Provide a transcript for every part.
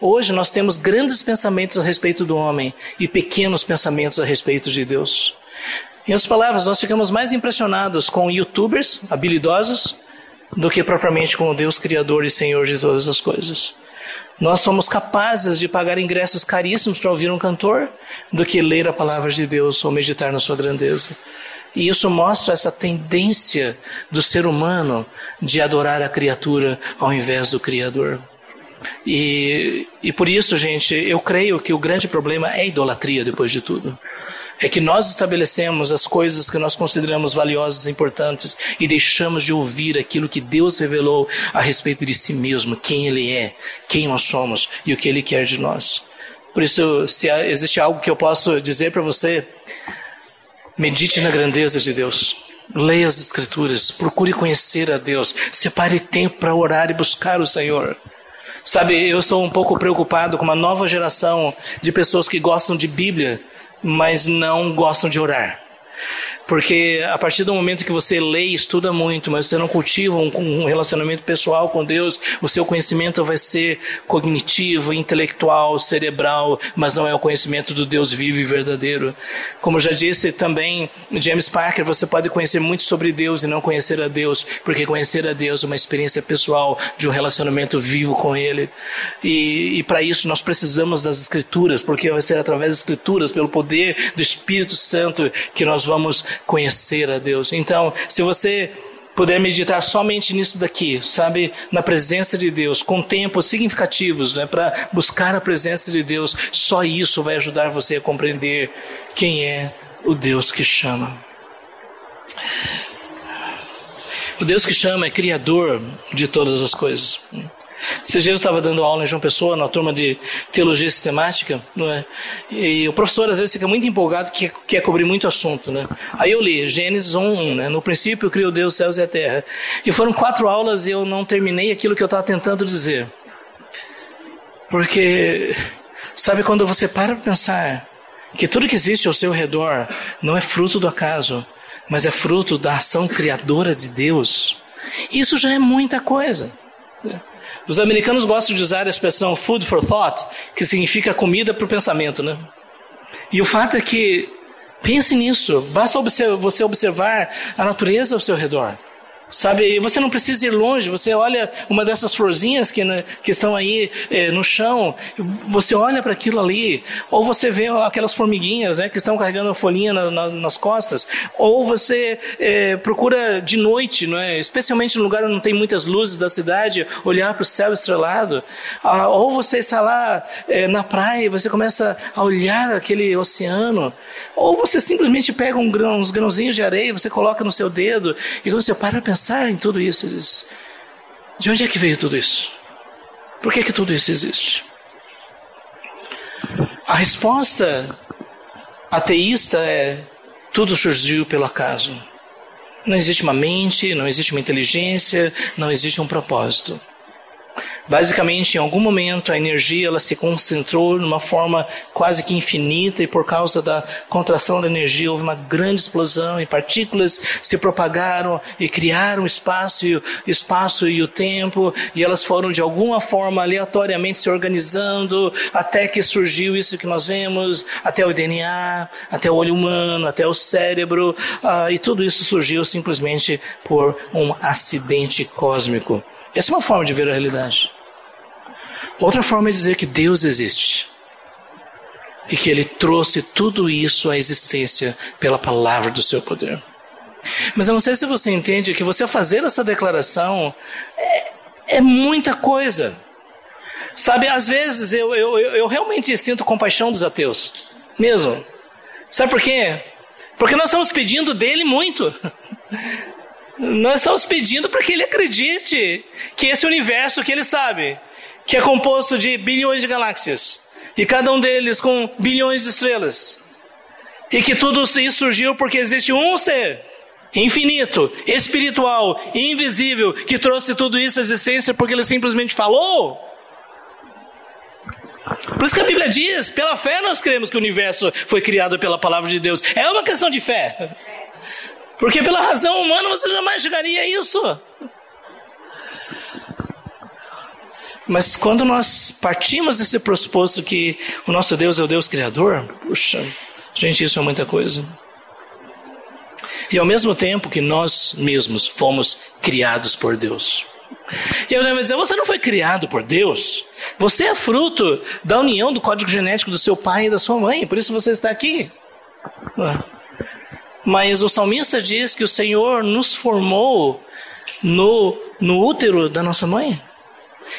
hoje nós temos grandes pensamentos a respeito do homem e pequenos pensamentos a respeito de Deus. Em outras palavras, nós ficamos mais impressionados com youtubers habilidosos do que propriamente com o Deus Criador e Senhor de todas as coisas. Nós somos capazes de pagar ingressos caríssimos para ouvir um cantor do que ler a palavra de Deus ou meditar na sua grandeza. E isso mostra essa tendência do ser humano de adorar a criatura ao invés do Criador. E, e por isso, gente, eu creio que o grande problema é idolatria depois de tudo é que nós estabelecemos as coisas que nós consideramos valiosas e importantes e deixamos de ouvir aquilo que Deus revelou a respeito de si mesmo, quem Ele é, quem nós somos e o que Ele quer de nós. Por isso, se existe algo que eu posso dizer para você, medite na grandeza de Deus. Leia as Escrituras, procure conhecer a Deus, separe tempo para orar e buscar o Senhor. Sabe, eu sou um pouco preocupado com uma nova geração de pessoas que gostam de Bíblia, mas não gostam de orar. Porque a partir do momento que você lê e estuda muito, mas você não cultiva um, um, relacionamento pessoal com Deus, o seu conhecimento vai ser cognitivo, intelectual, cerebral, mas não é o conhecimento do Deus vivo e verdadeiro. Como já disse também James Parker, você pode conhecer muito sobre Deus e não conhecer a Deus, porque conhecer a Deus é uma experiência pessoal de um relacionamento vivo com Ele. E, e para isso nós precisamos das Escrituras, porque vai ser através das Escrituras, pelo poder do Espírito Santo, que nós vamos conhecer a Deus. Então, se você puder meditar somente nisso daqui, sabe, na presença de Deus, com tempos significativos, né, para buscar a presença de Deus, só isso vai ajudar você a compreender quem é o Deus que chama. O Deus que chama é criador de todas as coisas. Esses dias eu estava dando aula em João Pessoa, na turma de teologia sistemática, é? e o professor às vezes fica muito empolgado que quer cobrir muito assunto. Né? Aí eu li Gênesis 1, né? no princípio criou Deus os céus e a terra. E foram quatro aulas e eu não terminei aquilo que eu estava tentando dizer. Porque, sabe, quando você para para pensar que tudo que existe ao seu redor não é fruto do acaso, mas é fruto da ação criadora de Deus, isso já é muita coisa. Os americanos gostam de usar a expressão food for thought, que significa comida para o pensamento, né? E o fato é que, pense nisso, basta você observar a natureza ao seu redor. Sabe, você não precisa ir longe, você olha uma dessas florzinhas que, né, que estão aí é, no chão, você olha para aquilo ali, ou você vê aquelas formiguinhas né, que estão carregando a folhinha na, na, nas costas, ou você é, procura de noite, não é? especialmente no lugar onde não tem muitas luzes da cidade, olhar para o céu estrelado, ah, ou você está lá é, na praia e você começa a olhar aquele oceano, ou você simplesmente pega um grão, uns grãozinhos de areia, você coloca no seu dedo, e quando você para para pensar em tudo isso, diz: de onde é que veio tudo isso? Por que, que tudo isso existe? A resposta ateísta é: tudo surgiu pelo acaso. Não existe uma mente, não existe uma inteligência, não existe um propósito. Basicamente, em algum momento, a energia ela se concentrou numa forma quase que infinita e por causa da contração da energia houve uma grande explosão e partículas se propagaram e criaram espaço e o espaço e o tempo e elas foram de alguma forma aleatoriamente se organizando até que surgiu isso que nós vemos, até o DNA, até o olho humano, até o cérebro uh, e tudo isso surgiu simplesmente por um acidente cósmico. Essa é uma forma de ver a realidade. Outra forma é dizer que Deus existe. E que Ele trouxe tudo isso à existência pela palavra do seu poder. Mas eu não sei se você entende que você fazer essa declaração é, é muita coisa. Sabe, às vezes eu, eu, eu realmente sinto compaixão dos ateus. Mesmo. Sabe por quê? Porque nós estamos pedindo dele muito. Nós estamos pedindo para que ele acredite que esse universo que ele sabe, que é composto de bilhões de galáxias, e cada um deles com bilhões de estrelas, e que tudo isso surgiu porque existe um ser infinito, espiritual invisível que trouxe tudo isso à existência porque ele simplesmente falou. Por isso que a Bíblia diz: pela fé nós cremos que o universo foi criado pela palavra de Deus. É uma questão de fé. Porque pela razão humana você jamais chegaria a isso. Mas quando nós partimos desse pressuposto que o nosso Deus é o Deus Criador, puxa, gente, isso é muita coisa. E ao mesmo tempo que nós mesmos fomos criados por Deus. E eu vai dizer, você não foi criado por Deus. Você é fruto da união do código genético do seu pai e da sua mãe, por isso você está aqui. Mas o salmista diz que o Senhor nos formou no, no útero da nossa mãe.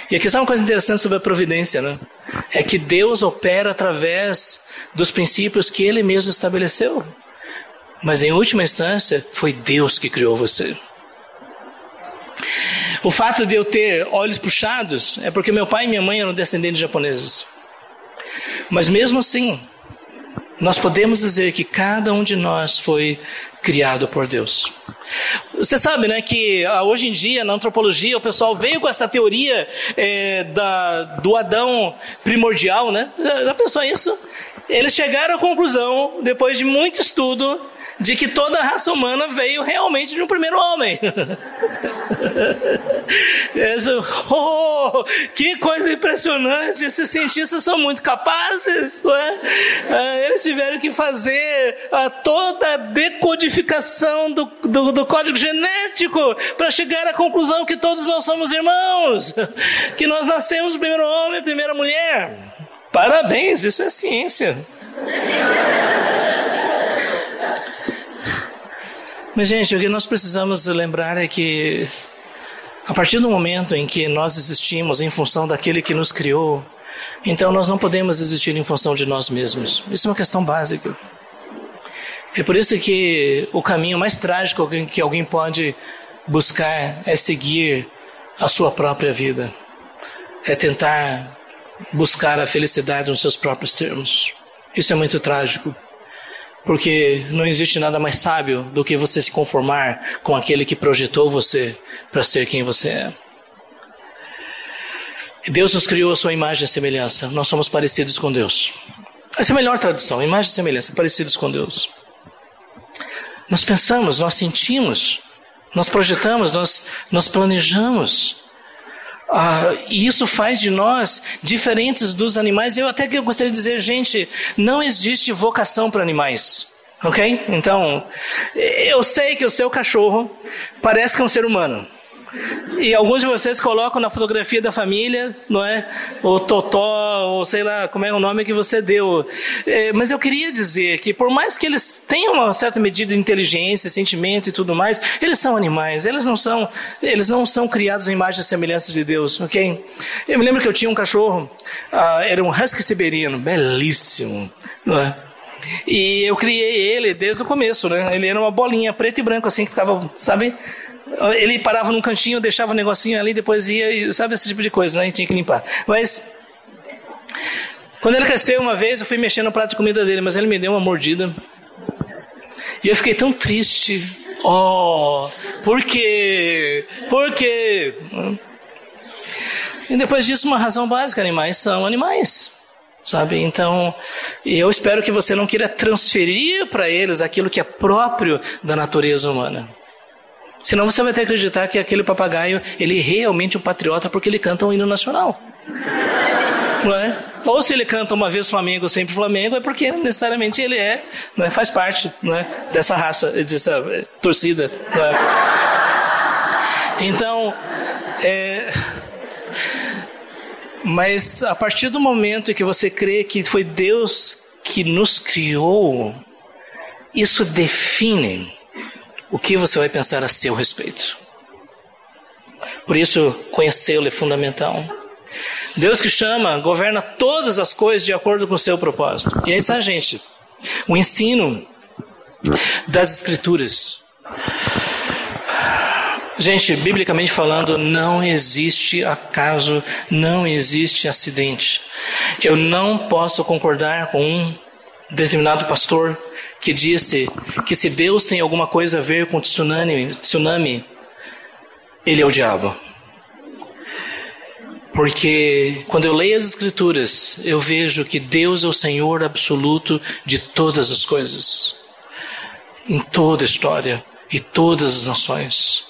E aqui está uma coisa interessante sobre a providência, né? É que Deus opera através dos princípios que Ele mesmo estabeleceu. Mas em última instância, foi Deus que criou você. O fato de eu ter olhos puxados é porque meu pai e minha mãe eram descendentes japoneses. Mas mesmo assim, nós podemos dizer que cada um de nós foi criado por Deus. Você sabe, né, que ah, hoje em dia na antropologia o pessoal veio com essa teoria é, da, do Adão primordial, né? Já pensou isso? Eles chegaram à conclusão, depois de muito estudo, de que toda a raça humana veio realmente de um primeiro homem. oh, que coisa impressionante! Esses cientistas são muito capazes, não é? Ah, eles tiveram que fazer a toda a decodificação do, do, do código genético para chegar à conclusão que todos nós somos irmãos, que nós nascemos primeiro homem primeira mulher. Parabéns, isso é ciência. Mas, gente, o que nós precisamos lembrar é que, a partir do momento em que nós existimos em função daquele que nos criou, então nós não podemos existir em função de nós mesmos. Isso é uma questão básica. É por isso que o caminho mais trágico que alguém pode buscar é seguir a sua própria vida, é tentar buscar a felicidade nos seus próprios termos. Isso é muito trágico. Porque não existe nada mais sábio do que você se conformar com aquele que projetou você para ser quem você é. Deus nos criou a sua imagem e semelhança. Nós somos parecidos com Deus. Essa é a melhor tradução, imagem e semelhança, parecidos com Deus. Nós pensamos, nós sentimos, nós projetamos, nós, nós planejamos. Ah, e isso faz de nós diferentes dos animais. Eu até que eu gostaria de dizer, gente, não existe vocação para animais. Ok? Então, eu sei que o seu cachorro parece que é um ser humano. E alguns de vocês colocam na fotografia da família, não é? O totó, ou sei lá como é o nome que você deu. É, mas eu queria dizer que por mais que eles tenham uma certa medida de inteligência, sentimento e tudo mais, eles são animais. Eles não são, eles não são criados em imagem e semelhança de Deus, ok? Eu me lembro que eu tinha um cachorro, uh, era um husky siberiano, belíssimo, não é? E eu criei ele desde o começo, né? Ele era uma bolinha preto e branco assim que ficava, sabe? Ele parava num cantinho, deixava o um negocinho ali, depois ia, sabe esse tipo de coisa, né? E tinha que limpar. Mas, quando ele cresceu uma vez, eu fui mexendo no prato de comida dele, mas ele me deu uma mordida. E eu fiquei tão triste. Oh, por quê? Por quê? E depois disso, uma razão básica: animais são animais. Sabe? Então, eu espero que você não queira transferir para eles aquilo que é próprio da natureza humana. Senão você vai que acreditar que aquele papagaio, ele é realmente um patriota porque ele canta um hino nacional. Não é? Ou se ele canta uma vez Flamengo, sempre Flamengo, é porque necessariamente ele é, não é? faz parte não é? dessa raça, dessa eh, torcida. Não é? Então, é... mas a partir do momento que você crê que foi Deus que nos criou, isso define o que você vai pensar a seu respeito. Por isso, conhecê-lo é fundamental. Deus que chama, governa todas as coisas de acordo com o seu propósito. E aí está, gente, o ensino das Escrituras. Gente, biblicamente falando, não existe acaso, não existe acidente. Eu não posso concordar com um determinado pastor que disse que se Deus tem alguma coisa a ver com tsunami, tsunami ele é o diabo. Porque quando eu leio as Escrituras, eu vejo que Deus é o Senhor absoluto de todas as coisas, em toda a história e todas as nações.